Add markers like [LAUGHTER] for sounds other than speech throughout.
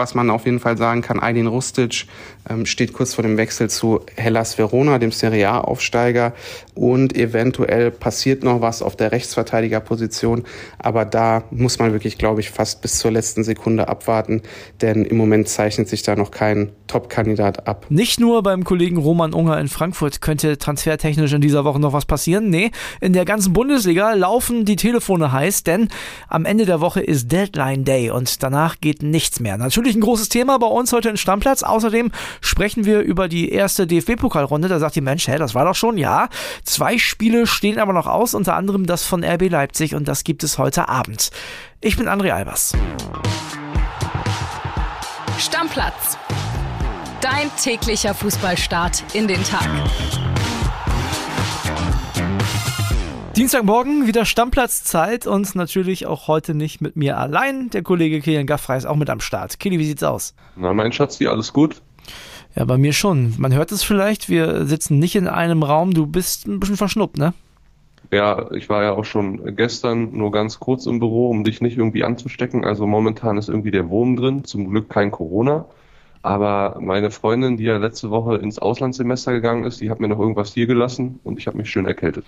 Was man auf jeden Fall sagen kann, Aydin Rustic ähm, steht kurz vor dem Wechsel zu Hellas Verona, dem Serie A-Aufsteiger. Und eventuell passiert noch was auf der Rechtsverteidigerposition. Aber da muss man wirklich, glaube ich, fast bis zur letzten Sekunde abwarten. Denn im Moment zeichnet sich da noch kein Top-Kandidat ab. Nicht nur beim Kollegen Roman Unger in Frankfurt könnte transfertechnisch in dieser Woche noch was passieren. Nee, in der ganzen Bundesliga laufen die Telefone heiß, denn am Ende der Woche ist Deadline Day und danach geht nichts mehr. Natürlich natürlich ein großes Thema bei uns heute in Stammplatz. Außerdem sprechen wir über die erste DFB-Pokalrunde. Da sagt die Mensch, hä, das war doch schon, ja. Zwei Spiele stehen aber noch aus, unter anderem das von RB Leipzig und das gibt es heute Abend. Ich bin André Albers. Stammplatz. Dein täglicher Fußballstart in den Tag. Dienstagmorgen wieder Stammplatzzeit und natürlich auch heute nicht mit mir allein. Der Kollege Kilian Gaffrey ist auch mit am Start. Kili, wie sieht's aus? Na, mein Schatzi, alles gut? Ja, bei mir schon. Man hört es vielleicht, wir sitzen nicht in einem Raum. Du bist ein bisschen verschnuppt, ne? Ja, ich war ja auch schon gestern nur ganz kurz im Büro, um dich nicht irgendwie anzustecken. Also momentan ist irgendwie der Wurm drin. Zum Glück kein Corona. Aber meine Freundin, die ja letzte Woche ins Auslandssemester gegangen ist, die hat mir noch irgendwas hier gelassen und ich habe mich schön erkältet.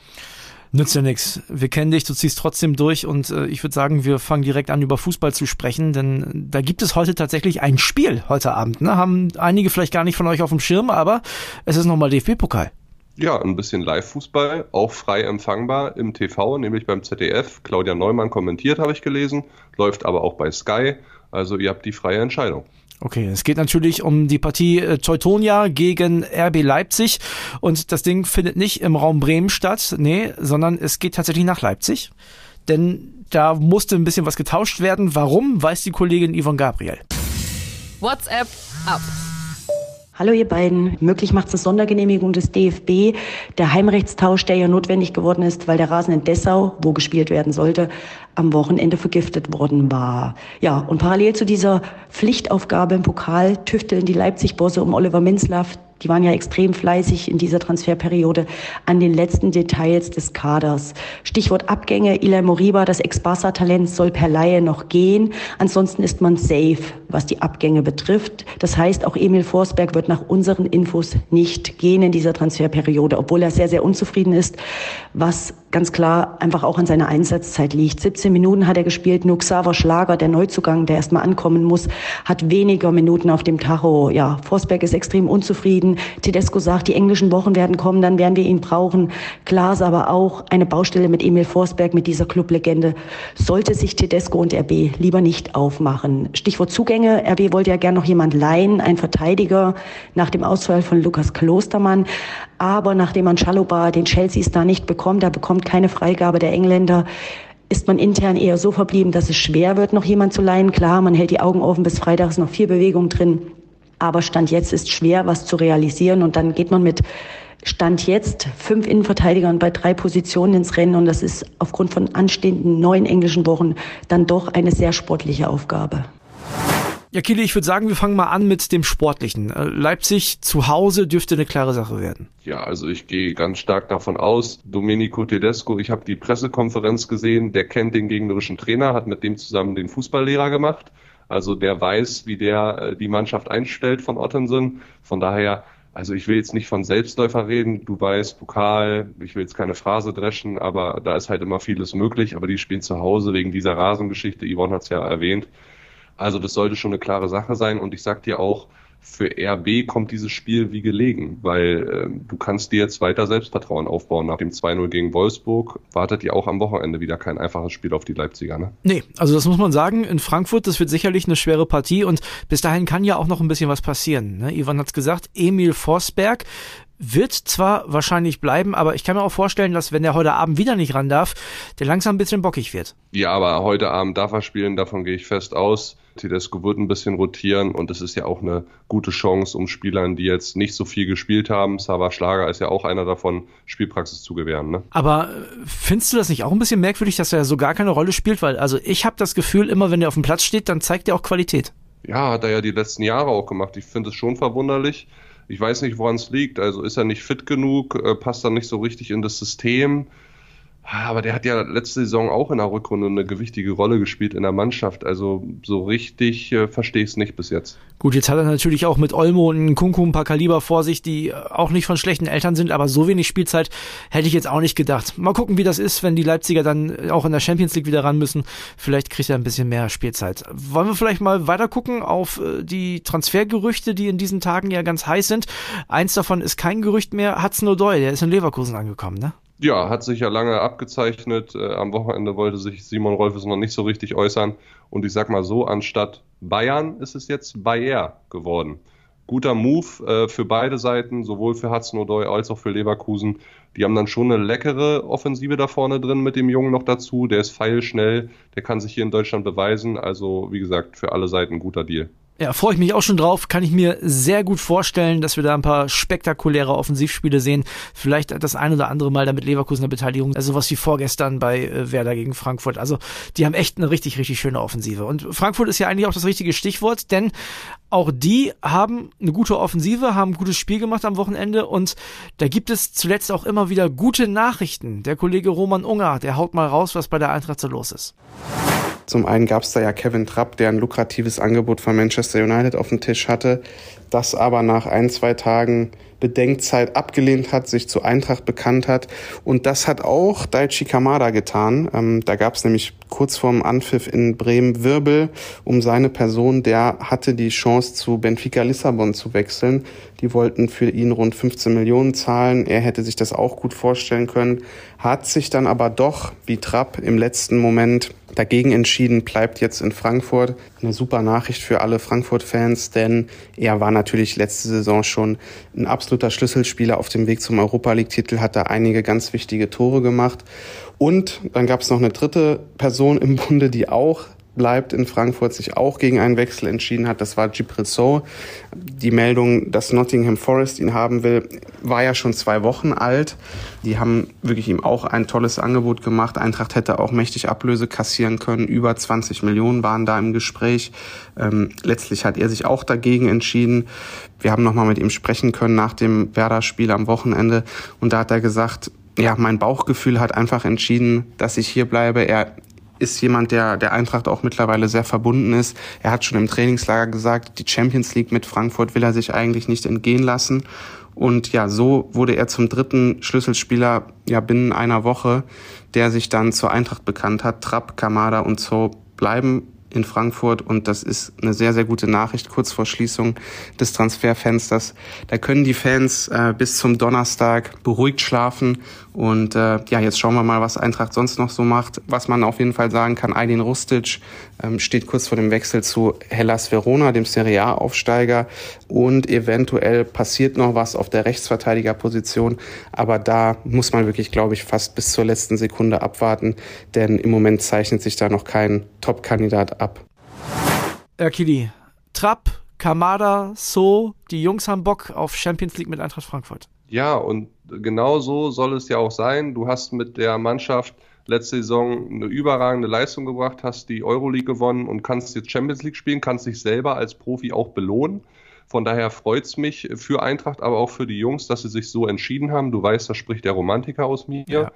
Nützt ja nichts. Wir kennen dich, du ziehst trotzdem durch und äh, ich würde sagen, wir fangen direkt an, über Fußball zu sprechen, denn da gibt es heute tatsächlich ein Spiel heute Abend. Ne? Haben einige vielleicht gar nicht von euch auf dem Schirm, aber es ist nochmal DFB-Pokal. Ja, ein bisschen Live-Fußball, auch frei empfangbar im TV, nämlich beim ZDF. Claudia Neumann kommentiert, habe ich gelesen, läuft aber auch bei Sky. Also ihr habt die freie Entscheidung. Okay, es geht natürlich um die Partie äh, Teutonia gegen RB Leipzig und das Ding findet nicht im Raum Bremen statt, nee, sondern es geht tatsächlich nach Leipzig, denn da musste ein bisschen was getauscht werden. Warum, weiß die Kollegin Yvonne Gabriel. WhatsApp ab. Hallo ihr beiden. Möglich macht es Sondergenehmigung des DFB. Der Heimrechtstausch, der ja notwendig geworden ist, weil der Rasen in Dessau, wo gespielt werden sollte, am Wochenende vergiftet worden war. Ja, und parallel zu dieser Pflichtaufgabe im Pokal tüfteln die Leipzig-Bosse um Oliver Minzlaff die waren ja extrem fleißig in dieser Transferperiode an den letzten Details des Kaders. Stichwort Abgänge. Ilay Moriba, das Ex-Barca-Talent, soll per Laie noch gehen. Ansonsten ist man safe, was die Abgänge betrifft. Das heißt, auch Emil Forsberg wird nach unseren Infos nicht gehen in dieser Transferperiode, obwohl er sehr, sehr unzufrieden ist, was ganz klar einfach auch an seiner Einsatzzeit liegt. 17 Minuten hat er gespielt. Nur Xaver Schlager, der Neuzugang, der erstmal ankommen muss, hat weniger Minuten auf dem Tacho. Ja, Forsberg ist extrem unzufrieden. Tedesco sagt, die englischen Wochen werden kommen, dann werden wir ihn brauchen. Klar aber auch eine Baustelle mit Emil Forsberg, mit dieser Clublegende, sollte sich Tedesco und RB lieber nicht aufmachen. Stichwort Zugänge. RB wollte ja gern noch jemand leihen, ein Verteidiger nach dem Ausfall von Lukas Klostermann. Aber nachdem man Chaluba, den Chelsea da nicht bekommt, er bekommt keine Freigabe der Engländer, ist man intern eher so verblieben, dass es schwer wird, noch jemand zu leihen. Klar, man hält die Augen offen, bis Freitag ist noch viel Bewegung drin. Aber Stand jetzt ist schwer, was zu realisieren. Und dann geht man mit Stand jetzt fünf Innenverteidigern bei drei Positionen ins Rennen. Und das ist aufgrund von anstehenden neuen englischen Wochen dann doch eine sehr sportliche Aufgabe. Ja, Kili, ich würde sagen, wir fangen mal an mit dem Sportlichen. Äh, Leipzig zu Hause dürfte eine klare Sache werden. Ja, also ich gehe ganz stark davon aus. Domenico Tedesco, ich habe die Pressekonferenz gesehen, der kennt den gegnerischen Trainer, hat mit dem zusammen den Fußballlehrer gemacht. Also der weiß, wie der äh, die Mannschaft einstellt von Ottensen. Von daher, also ich will jetzt nicht von Selbstläufer reden. Du weißt, Pokal, ich will jetzt keine Phrase dreschen, aber da ist halt immer vieles möglich. Aber die spielen zu Hause wegen dieser Rasengeschichte. Yvonne hat es ja erwähnt. Also das sollte schon eine klare Sache sein. Und ich sag dir auch, für RB kommt dieses Spiel wie gelegen, weil äh, du kannst dir jetzt weiter Selbstvertrauen aufbauen. Nach dem 2-0 gegen Wolfsburg wartet ja auch am Wochenende wieder kein einfaches Spiel auf die Leipziger, ne? Nee, also das muss man sagen, in Frankfurt, das wird sicherlich eine schwere Partie und bis dahin kann ja auch noch ein bisschen was passieren. Ne? Ivan hat's gesagt, Emil Forsberg wird zwar wahrscheinlich bleiben, aber ich kann mir auch vorstellen, dass wenn er heute Abend wieder nicht ran darf, der langsam ein bisschen bockig wird. Ja, aber heute Abend darf er spielen, davon gehe ich fest aus. Tedesco wird ein bisschen rotieren und es ist ja auch eine gute Chance, um Spielern, die jetzt nicht so viel gespielt haben, Sava Schlager ist ja auch einer davon, Spielpraxis zu gewähren. Ne? Aber äh, findest du das nicht auch ein bisschen merkwürdig, dass er so gar keine Rolle spielt? Weil also ich habe das Gefühl, immer wenn er auf dem Platz steht, dann zeigt er auch Qualität. Ja, hat er ja die letzten Jahre auch gemacht. Ich finde es schon verwunderlich. Ich weiß nicht, woran es liegt. Also ist er nicht fit genug, äh, passt er nicht so richtig in das System. Ah, aber der hat ja letzte Saison auch in der Rückrunde eine gewichtige Rolle gespielt in der Mannschaft. Also so richtig äh, verstehe ich es nicht bis jetzt. Gut, jetzt hat er natürlich auch mit Olmo und Kunku ein paar Kaliber vor sich, die äh, auch nicht von schlechten Eltern sind, aber so wenig Spielzeit hätte ich jetzt auch nicht gedacht. Mal gucken, wie das ist, wenn die Leipziger dann auch in der Champions League wieder ran müssen. Vielleicht kriegt er ein bisschen mehr Spielzeit. Wollen wir vielleicht mal weiter gucken auf äh, die Transfergerüchte, die in diesen Tagen ja ganz heiß sind. Eins davon ist kein Gerücht mehr. Hudson O'Doy, der ist in Leverkusen angekommen, ne? Ja, hat sich ja lange abgezeichnet. Äh, am Wochenende wollte sich Simon Rolfes noch nicht so richtig äußern. Und ich sag mal so, anstatt Bayern ist es jetzt Bayer geworden. Guter Move äh, für beide Seiten, sowohl für Hudson O'Doy als auch für Leverkusen. Die haben dann schon eine leckere Offensive da vorne drin mit dem Jungen noch dazu. Der ist feilschnell, der kann sich hier in Deutschland beweisen. Also, wie gesagt, für alle Seiten guter Deal. Ja, freue ich mich auch schon drauf. Kann ich mir sehr gut vorstellen, dass wir da ein paar spektakuläre Offensivspiele sehen. Vielleicht das ein oder andere Mal damit Leverkusener Beteiligung. Also was wie vorgestern bei äh, Werder gegen Frankfurt. Also die haben echt eine richtig, richtig schöne Offensive. Und Frankfurt ist ja eigentlich auch das richtige Stichwort, denn auch die haben eine gute Offensive, haben ein gutes Spiel gemacht am Wochenende und da gibt es zuletzt auch immer wieder gute Nachrichten. Der Kollege Roman Unger, der haut mal raus, was bei der Eintracht so los ist. Zum einen gab es da ja Kevin Trapp, der ein lukratives Angebot von Manchester United auf dem Tisch hatte, das aber nach ein, zwei Tagen Bedenkzeit abgelehnt hat, sich zu Eintracht bekannt hat. Und das hat auch Daichi Kamada getan. Ähm, da gab es nämlich kurz vorm Anpfiff in Bremen Wirbel um seine Person. Der hatte die Chance, zu Benfica Lissabon zu wechseln. Die wollten für ihn rund 15 Millionen zahlen. Er hätte sich das auch gut vorstellen können, hat sich dann aber doch, wie Trapp, im letzten Moment dagegen entschieden, bleibt jetzt in Frankfurt. Eine super Nachricht für alle Frankfurt-Fans, denn er war natürlich letzte Saison schon ein absoluter Schlüsselspieler auf dem Weg zum Europa League-Titel, hat da einige ganz wichtige Tore gemacht. Und dann gab es noch eine dritte Person im Bunde, die auch bleibt in Frankfurt, sich auch gegen einen Wechsel entschieden hat. Das war Gibrit So. Die Meldung, dass Nottingham Forest ihn haben will, war ja schon zwei Wochen alt. Die haben wirklich ihm auch ein tolles Angebot gemacht. Eintracht hätte auch mächtig Ablöse kassieren können. Über 20 Millionen waren da im Gespräch. Ähm, letztlich hat er sich auch dagegen entschieden. Wir haben nochmal mit ihm sprechen können nach dem Werder-Spiel am Wochenende. Und da hat er gesagt, ja, mein Bauchgefühl hat einfach entschieden, dass ich hier bleibe. Er ist jemand, der der Eintracht auch mittlerweile sehr verbunden ist. Er hat schon im Trainingslager gesagt, die Champions League mit Frankfurt will er sich eigentlich nicht entgehen lassen. Und ja, so wurde er zum dritten Schlüsselspieler ja binnen einer Woche, der sich dann zur Eintracht bekannt hat. Trapp, Kamada und So bleiben in Frankfurt und das ist eine sehr, sehr gute Nachricht kurz vor Schließung des Transferfensters. Da können die Fans äh, bis zum Donnerstag beruhigt schlafen und äh, ja, jetzt schauen wir mal, was Eintracht sonst noch so macht. Was man auf jeden Fall sagen kann, Aydin Rustic ähm, steht kurz vor dem Wechsel zu Hellas Verona, dem Serie A-Aufsteiger und eventuell passiert noch was auf der Rechtsverteidigerposition, aber da muss man wirklich, glaube ich, fast bis zur letzten Sekunde abwarten, denn im Moment zeichnet sich da noch kein Top-Kandidat ab. Erkili, Trapp, Kamada, So, die Jungs haben Bock auf Champions League mit Eintracht Frankfurt. Ja, und genau so soll es ja auch sein. Du hast mit der Mannschaft letzte Saison eine überragende Leistung gebracht, hast die Euroleague gewonnen und kannst jetzt Champions League spielen, kannst dich selber als Profi auch belohnen. Von daher freut es mich für Eintracht, aber auch für die Jungs, dass sie sich so entschieden haben. Du weißt, das spricht der Romantiker aus mir. Ja.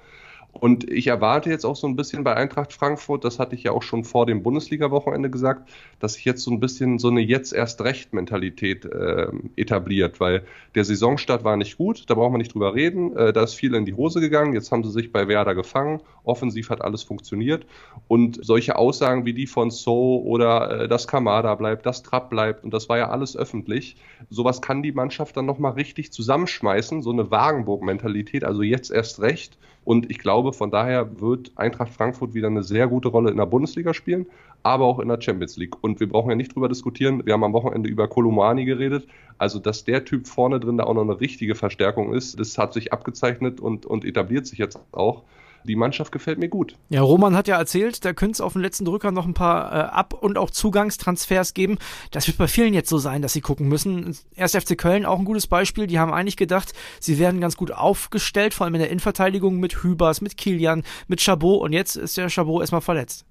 Und ich erwarte jetzt auch so ein bisschen bei Eintracht Frankfurt, das hatte ich ja auch schon vor dem Bundesliga-Wochenende gesagt, dass sich jetzt so ein bisschen so eine jetzt erst recht Mentalität äh, etabliert, weil der Saisonstart war nicht gut, da brauchen wir nicht drüber reden, äh, da ist viel in die Hose gegangen, jetzt haben sie sich bei Werder gefangen, offensiv hat alles funktioniert und solche Aussagen wie die von So oder äh, dass Kamada bleibt, dass Trapp bleibt und das war ja alles öffentlich, sowas kann die Mannschaft dann nochmal richtig zusammenschmeißen, so eine Wagenburg-Mentalität, also jetzt erst recht und ich glaube, von daher wird Eintracht Frankfurt wieder eine sehr gute Rolle in der Bundesliga spielen, aber auch in der Champions League. Und wir brauchen ja nicht drüber diskutieren. Wir haben am Wochenende über Kolumani geredet. Also, dass der Typ vorne drin da auch noch eine richtige Verstärkung ist, das hat sich abgezeichnet und, und etabliert sich jetzt auch die Mannschaft gefällt mir gut. Ja, Roman hat ja erzählt, da könnte es auf den letzten Drücker noch ein paar äh, Ab- und auch Zugangstransfers geben. Das wird bei vielen jetzt so sein, dass sie gucken müssen. Erst FC Köln auch ein gutes Beispiel. Die haben eigentlich gedacht, sie werden ganz gut aufgestellt, vor allem in der Innenverteidigung mit Hübers, mit Kilian, mit Chabot und jetzt ist der Chabot erstmal verletzt.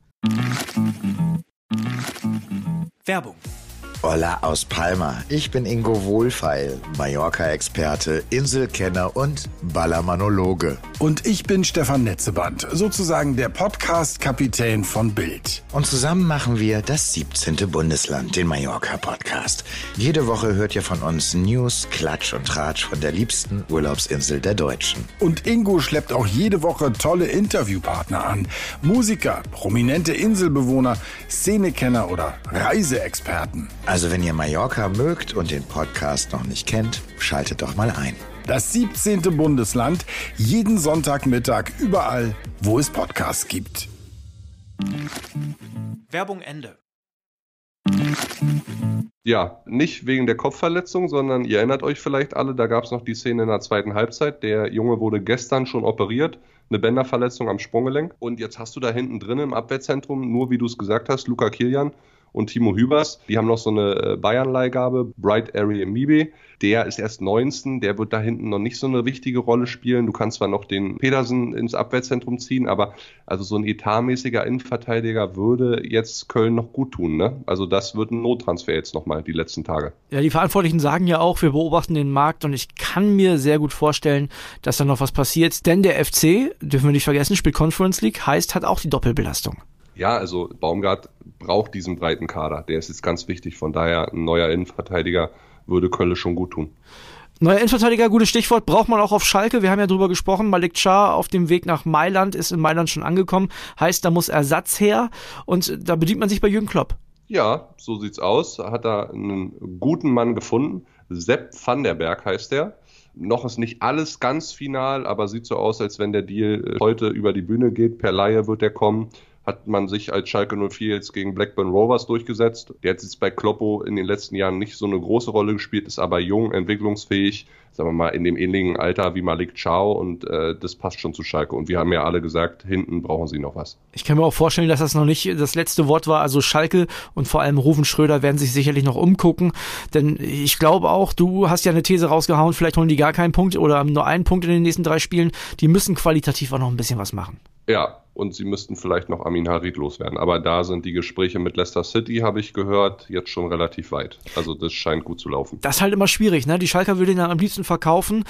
Werbung Hola aus Palma. Ich bin Ingo Wohlfeil, Mallorca-Experte, Inselkenner und Ballermanologe. Und ich bin Stefan Netzeband, sozusagen der Podcast-Kapitän von Bild. Und zusammen machen wir das 17. Bundesland, den Mallorca-Podcast. Jede Woche hört ihr von uns News, Klatsch und Tratsch von der liebsten Urlaubsinsel der Deutschen. Und Ingo schleppt auch jede Woche tolle Interviewpartner an. Musiker, prominente Inselbewohner, Szenekenner oder Reiseexperten. Also wenn ihr Mallorca mögt und den Podcast noch nicht kennt, schaltet doch mal ein. Das 17. Bundesland, jeden Sonntagmittag überall, wo es Podcasts gibt. Werbung Ende. Ja, nicht wegen der Kopfverletzung, sondern ihr erinnert euch vielleicht alle, da gab es noch die Szene in der zweiten Halbzeit. Der Junge wurde gestern schon operiert, eine Bänderverletzung am Sprunggelenk. Und jetzt hast du da hinten drin im Abwehrzentrum, nur wie du es gesagt hast, Luca Kilian, und Timo Hübers. Die haben noch so eine äh, Bayern-Leihgabe, Bright Area Mibe. Der ist erst 19, der wird da hinten noch nicht so eine wichtige Rolle spielen. Du kannst zwar noch den Pedersen ins Abwehrzentrum ziehen, aber also so ein etatmäßiger Innenverteidiger würde jetzt Köln noch gut tun. Ne? Also das wird ein Nottransfer jetzt nochmal die letzten Tage. Ja, die Verantwortlichen sagen ja auch, wir beobachten den Markt und ich kann mir sehr gut vorstellen, dass da noch was passiert. Denn der FC, dürfen wir nicht vergessen, spielt Conference League, heißt, hat auch die Doppelbelastung. Ja, also Baumgart braucht diesen breiten Kader. Der ist jetzt ganz wichtig. Von daher ein neuer Innenverteidiger würde Kölle schon gut tun. Neuer Innenverteidiger, gutes Stichwort, braucht man auch auf Schalke. Wir haben ja drüber gesprochen. Malik Char auf dem Weg nach Mailand ist in Mailand schon angekommen. Heißt, da muss Ersatz her und da bedient man sich bei Jürgen Klopp. Ja, so sieht's aus. Hat er einen guten Mann gefunden. Sepp van der Berg heißt er. Noch ist nicht alles ganz final, aber sieht so aus, als wenn der Deal heute über die Bühne geht. Per Laie wird er kommen hat man sich als Schalke 04 jetzt gegen Blackburn Rovers durchgesetzt. Der hat jetzt bei Kloppo in den letzten Jahren nicht so eine große Rolle gespielt, ist aber jung, entwicklungsfähig, sagen wir mal in dem ähnlichen Alter wie Malik Chow und äh, das passt schon zu Schalke. Und wir haben ja alle gesagt, hinten brauchen sie noch was. Ich kann mir auch vorstellen, dass das noch nicht das letzte Wort war. Also Schalke und vor allem Rufen Schröder werden sich sicherlich noch umgucken, denn ich glaube auch, du hast ja eine These rausgehauen, vielleicht holen die gar keinen Punkt oder nur einen Punkt in den nächsten drei Spielen. Die müssen qualitativ auch noch ein bisschen was machen. Ja, und sie müssten vielleicht noch Amin Harid loswerden. Aber da sind die Gespräche mit Leicester City, habe ich gehört, jetzt schon relativ weit. Also das scheint gut zu laufen. Das ist halt immer schwierig, ne? Die Schalker will den am liebsten verkaufen.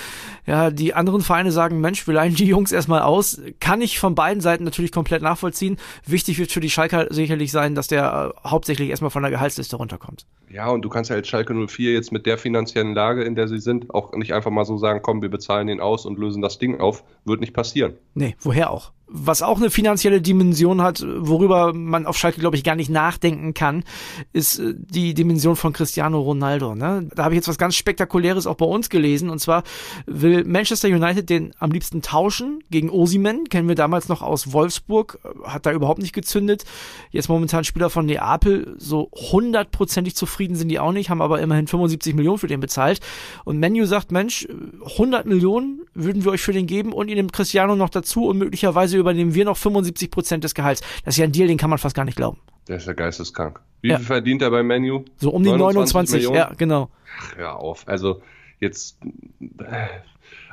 Ja, die anderen Vereine sagen, Mensch, wir leihen die Jungs erstmal aus. Kann ich von beiden Seiten natürlich komplett nachvollziehen. Wichtig wird für die Schalker sicherlich sein, dass der äh, hauptsächlich erstmal von der Gehaltsliste runterkommt. Ja, und du kannst ja als Schalke 04 jetzt mit der finanziellen Lage, in der sie sind, auch nicht einfach mal so sagen, komm, wir bezahlen den aus und lösen das Ding auf. Wird nicht passieren. Nee, woher auch? Was auch eine finanzielle Dimension hat, worüber man auf Schalke, glaube ich, gar nicht nachdenken kann, ist äh, die Dimension von Cristiano Ronaldo. Ne? Da habe ich jetzt was ganz Spektakuläres auch bei uns gelesen. Und zwar will Manchester United den am liebsten tauschen gegen Osimen. Kennen wir damals noch aus Wolfsburg. Hat da überhaupt nicht gezündet. Jetzt momentan Spieler von Neapel. So hundertprozentig zufrieden sind die auch nicht, haben aber immerhin 75 Millionen für den bezahlt. Und Menu sagt, Mensch, 100 Millionen würden wir euch für den geben und ihn dem Cristiano noch dazu und möglicherweise übernehmen wir noch 75 Prozent des Gehalts. Das ist ja ein Deal, den kann man fast gar nicht glauben. Der ist ja geisteskrank. Wie ja. viel verdient er beim Menu? So um die 29, 29 ja, genau. Ach, hör auf. Also jetzt,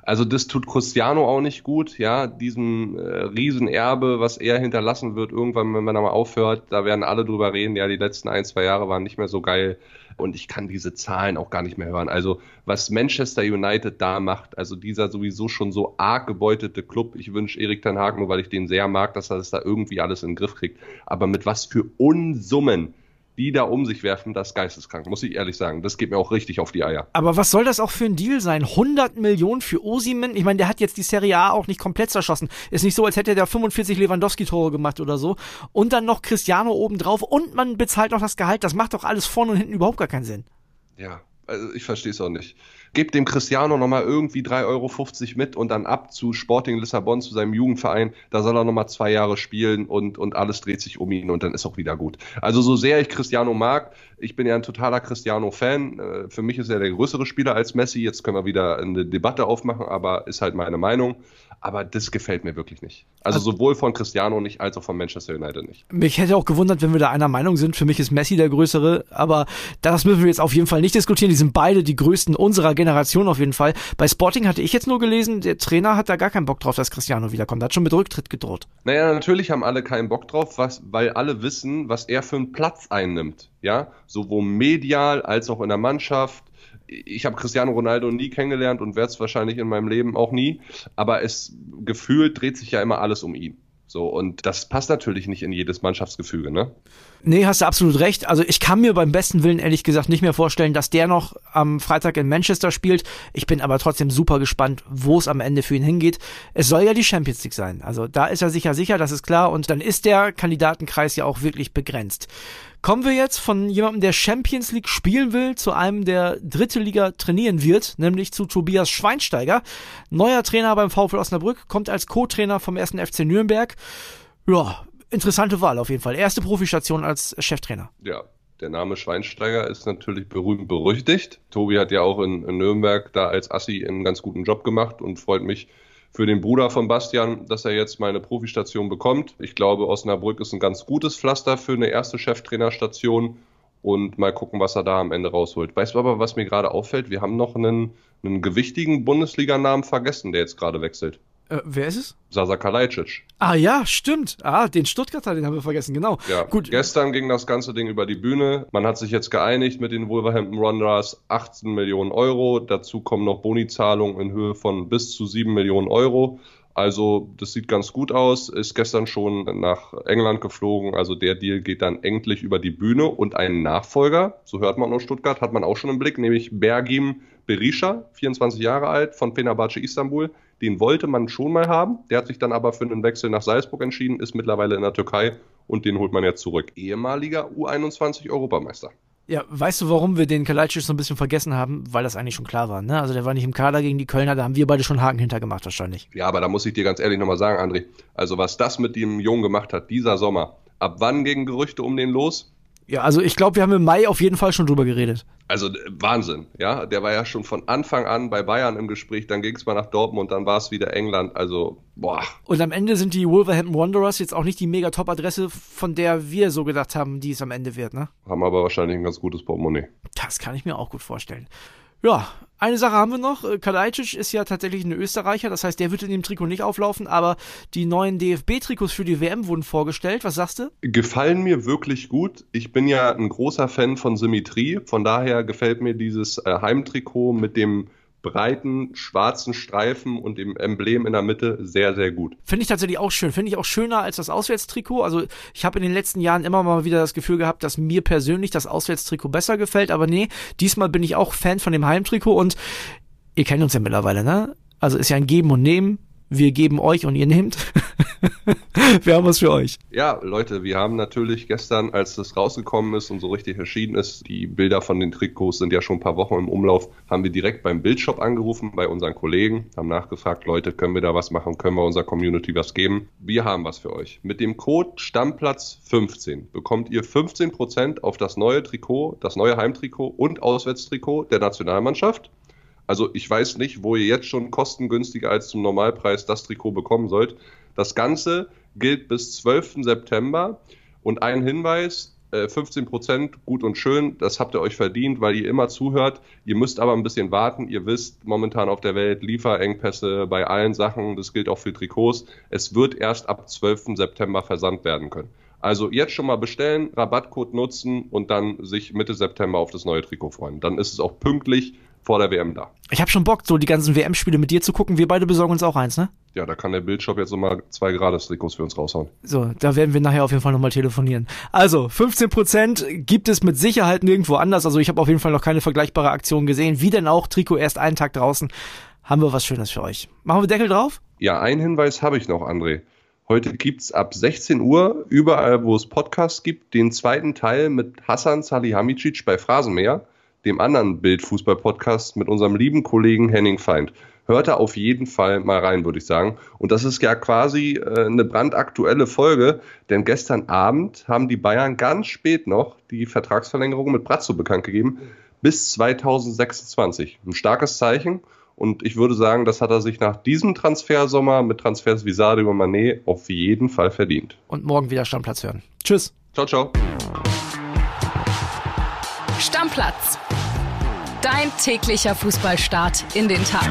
also das tut Cristiano auch nicht gut, ja, diesem äh, Riesenerbe, was er hinterlassen wird, irgendwann, wenn man da mal aufhört, da werden alle drüber reden, ja, die letzten ein, zwei Jahre waren nicht mehr so geil. Und ich kann diese Zahlen auch gar nicht mehr hören. Also was Manchester United da macht, also dieser sowieso schon so arg gebeutete Club, ich wünsche Erik Ten Hag, nur weil ich den sehr mag, dass er das da irgendwie alles in den Griff kriegt, aber mit was für Unsummen die da um sich werfen, das ist geisteskrank, muss ich ehrlich sagen. Das geht mir auch richtig auf die Eier. Aber was soll das auch für ein Deal sein? 100 Millionen für Osimen? Ich meine, der hat jetzt die Serie A auch nicht komplett zerschossen. Ist nicht so, als hätte der 45 Lewandowski-Tore gemacht oder so. Und dann noch Cristiano obendrauf und man bezahlt noch das Gehalt. Das macht doch alles vorne und hinten überhaupt gar keinen Sinn. Ja, also ich verstehe es auch nicht gebt dem Cristiano nochmal irgendwie 3,50 Euro mit und dann ab zu Sporting Lissabon, zu seinem Jugendverein. Da soll er nochmal zwei Jahre spielen und, und alles dreht sich um ihn und dann ist auch wieder gut. Also so sehr ich Cristiano mag, ich bin ja ein totaler Cristiano-Fan. Äh, für mich ist er der größere Spieler als Messi. Jetzt können wir wieder eine Debatte aufmachen, aber ist halt meine Meinung. Aber das gefällt mir wirklich nicht. Also, also sowohl von Cristiano nicht als auch von Manchester United nicht. Mich hätte auch gewundert, wenn wir da einer Meinung sind. Für mich ist Messi der größere, aber das müssen wir jetzt auf jeden Fall nicht diskutieren. die sind beide die größten unserer Generation auf jeden Fall. Bei Sporting hatte ich jetzt nur gelesen, der Trainer hat da gar keinen Bock drauf, dass Cristiano wiederkommt. Hat schon mit Rücktritt gedroht. Naja, natürlich haben alle keinen Bock drauf, was, weil alle wissen, was er für einen Platz einnimmt. Ja, sowohl medial als auch in der Mannschaft ich habe Cristiano Ronaldo nie kennengelernt und werde es wahrscheinlich in meinem Leben auch nie, aber es gefühlt dreht sich ja immer alles um ihn. So, und das passt natürlich nicht in jedes Mannschaftsgefüge, ne? Nee, hast du absolut recht. Also ich kann mir beim besten Willen ehrlich gesagt nicht mehr vorstellen, dass der noch am Freitag in Manchester spielt. Ich bin aber trotzdem super gespannt, wo es am Ende für ihn hingeht. Es soll ja die Champions League sein. Also da ist er sicher sicher, das ist klar. Und dann ist der Kandidatenkreis ja auch wirklich begrenzt. Kommen wir jetzt von jemandem, der Champions League spielen will, zu einem, der dritte Liga trainieren wird, nämlich zu Tobias Schweinsteiger. Neuer Trainer beim VfL Osnabrück, kommt als Co-Trainer vom ersten FC Nürnberg. Ja, interessante Wahl auf jeden Fall. Erste Profistation als Cheftrainer. Ja, der Name Schweinsteiger ist natürlich berühmt berüchtigt. Tobi hat ja auch in, in, Nürnberg da als Assi einen ganz guten Job gemacht und freut mich für den Bruder von Bastian, dass er jetzt meine Profistation bekommt. Ich glaube, Osnabrück ist ein ganz gutes Pflaster für eine erste Cheftrainerstation und mal gucken, was er da am Ende rausholt. Weißt du aber, was mir gerade auffällt? Wir haben noch einen, einen gewichtigen Bundesliganamen vergessen, der jetzt gerade wechselt. Äh, wer ist es? Sasa Kalajdzic. Ah ja, stimmt. Ah, den Stuttgarter, den haben wir vergessen, genau. Ja, gut. Gestern ging das ganze Ding über die Bühne. Man hat sich jetzt geeinigt mit den Wolverhampton Wanderers 18 Millionen Euro. Dazu kommen noch Bonizahlungen in Höhe von bis zu 7 Millionen Euro. Also das sieht ganz gut aus. Ist gestern schon nach England geflogen. Also der Deal geht dann endlich über die Bühne und einen Nachfolger, so hört man aus Stuttgart, hat man auch schon im Blick, nämlich Bergim Berisha, 24 Jahre alt, von Fenerbahce Istanbul. Den wollte man schon mal haben. Der hat sich dann aber für einen Wechsel nach Salzburg entschieden, ist mittlerweile in der Türkei und den holt man jetzt zurück. Ehemaliger U21 Europameister. Ja, weißt du, warum wir den Kalajdzic so ein bisschen vergessen haben? Weil das eigentlich schon klar war, ne? Also der war nicht im Kader gegen die Kölner, da haben wir beide schon Haken hintergemacht wahrscheinlich. Ja, aber da muss ich dir ganz ehrlich nochmal sagen, André, also was das mit dem Jungen gemacht hat, dieser Sommer, ab wann gingen Gerüchte um den los? Ja, also ich glaube, wir haben im Mai auf jeden Fall schon drüber geredet. Also äh, Wahnsinn, ja. Der war ja schon von Anfang an bei Bayern im Gespräch, dann ging es mal nach Dortmund, dann war es wieder England. Also, boah. Und am Ende sind die Wolverhampton Wanderers jetzt auch nicht die mega Top-Adresse, von der wir so gedacht haben, die es am Ende wird, ne? Haben aber wahrscheinlich ein ganz gutes Portemonnaie. Das kann ich mir auch gut vorstellen. Ja, eine Sache haben wir noch. Äh, Kalajdzic ist ja tatsächlich ein Österreicher, das heißt, der wird in dem Trikot nicht auflaufen, aber die neuen DFB-Trikots für die WM wurden vorgestellt. Was sagst du? Gefallen mir wirklich gut. Ich bin ja ein großer Fan von Symmetrie, von daher gefällt mir dieses äh, Heimtrikot mit dem breiten schwarzen Streifen und dem Emblem in der Mitte sehr, sehr gut. Finde ich tatsächlich auch schön. Finde ich auch schöner als das Auswärtstrikot. Also ich habe in den letzten Jahren immer mal wieder das Gefühl gehabt, dass mir persönlich das Auswärtstrikot besser gefällt. Aber nee, diesmal bin ich auch Fan von dem Heimtrikot und ihr kennt uns ja mittlerweile, ne? Also ist ja ein Geben und Nehmen wir geben euch und ihr nehmt. [LAUGHS] wir haben was für euch. Ja, Leute, wir haben natürlich gestern, als das rausgekommen ist und so richtig erschienen ist, die Bilder von den Trikots sind ja schon ein paar Wochen im Umlauf, haben wir direkt beim Bildshop angerufen, bei unseren Kollegen, haben nachgefragt, Leute, können wir da was machen, können wir unserer Community was geben? Wir haben was für euch. Mit dem Code Stammplatz 15 bekommt ihr 15% auf das neue Trikot, das neue Heimtrikot und Auswärtstrikot der Nationalmannschaft. Also ich weiß nicht, wo ihr jetzt schon kostengünstiger als zum Normalpreis das Trikot bekommen sollt. Das Ganze gilt bis 12. September. Und ein Hinweis, 15 äh, Prozent, gut und schön, das habt ihr euch verdient, weil ihr immer zuhört. Ihr müsst aber ein bisschen warten. Ihr wisst, momentan auf der Welt Lieferengpässe bei allen Sachen, das gilt auch für Trikots. Es wird erst ab 12. September versandt werden können. Also jetzt schon mal bestellen, Rabattcode nutzen und dann sich Mitte September auf das neue Trikot freuen. Dann ist es auch pünktlich vor der WM da. Ich habe schon Bock, so die ganzen WM-Spiele mit dir zu gucken. Wir beide besorgen uns auch eins, ne? Ja, da kann der Bildshop jetzt nochmal zwei Grades-Trikots für uns raushauen. So, da werden wir nachher auf jeden Fall nochmal telefonieren. Also, 15% gibt es mit Sicherheit nirgendwo anders. Also, ich habe auf jeden Fall noch keine vergleichbare Aktion gesehen. Wie denn auch, Trikot erst einen Tag draußen. Haben wir was Schönes für euch. Machen wir Deckel drauf? Ja, einen Hinweis habe ich noch, André. Heute gibt's ab 16 Uhr, überall wo es Podcasts gibt, den zweiten Teil mit Hassan Salihamidzic bei Phrasenmäher dem anderen Bildfußball-Podcast mit unserem lieben Kollegen Henning Feind. Hört da auf jeden Fall mal rein, würde ich sagen. Und das ist ja quasi äh, eine brandaktuelle Folge, denn gestern Abend haben die Bayern ganz spät noch die Vertragsverlängerung mit Brazzo bekannt gegeben, bis 2026. Ein starkes Zeichen. Und ich würde sagen, das hat er sich nach diesem Transfersommer mit Transfers wie Sadio und Mané auf jeden Fall verdient. Und morgen wieder Stammplatz hören. Tschüss. Ciao, ciao. Stammplatz täglicher Fußballstart in den Tag.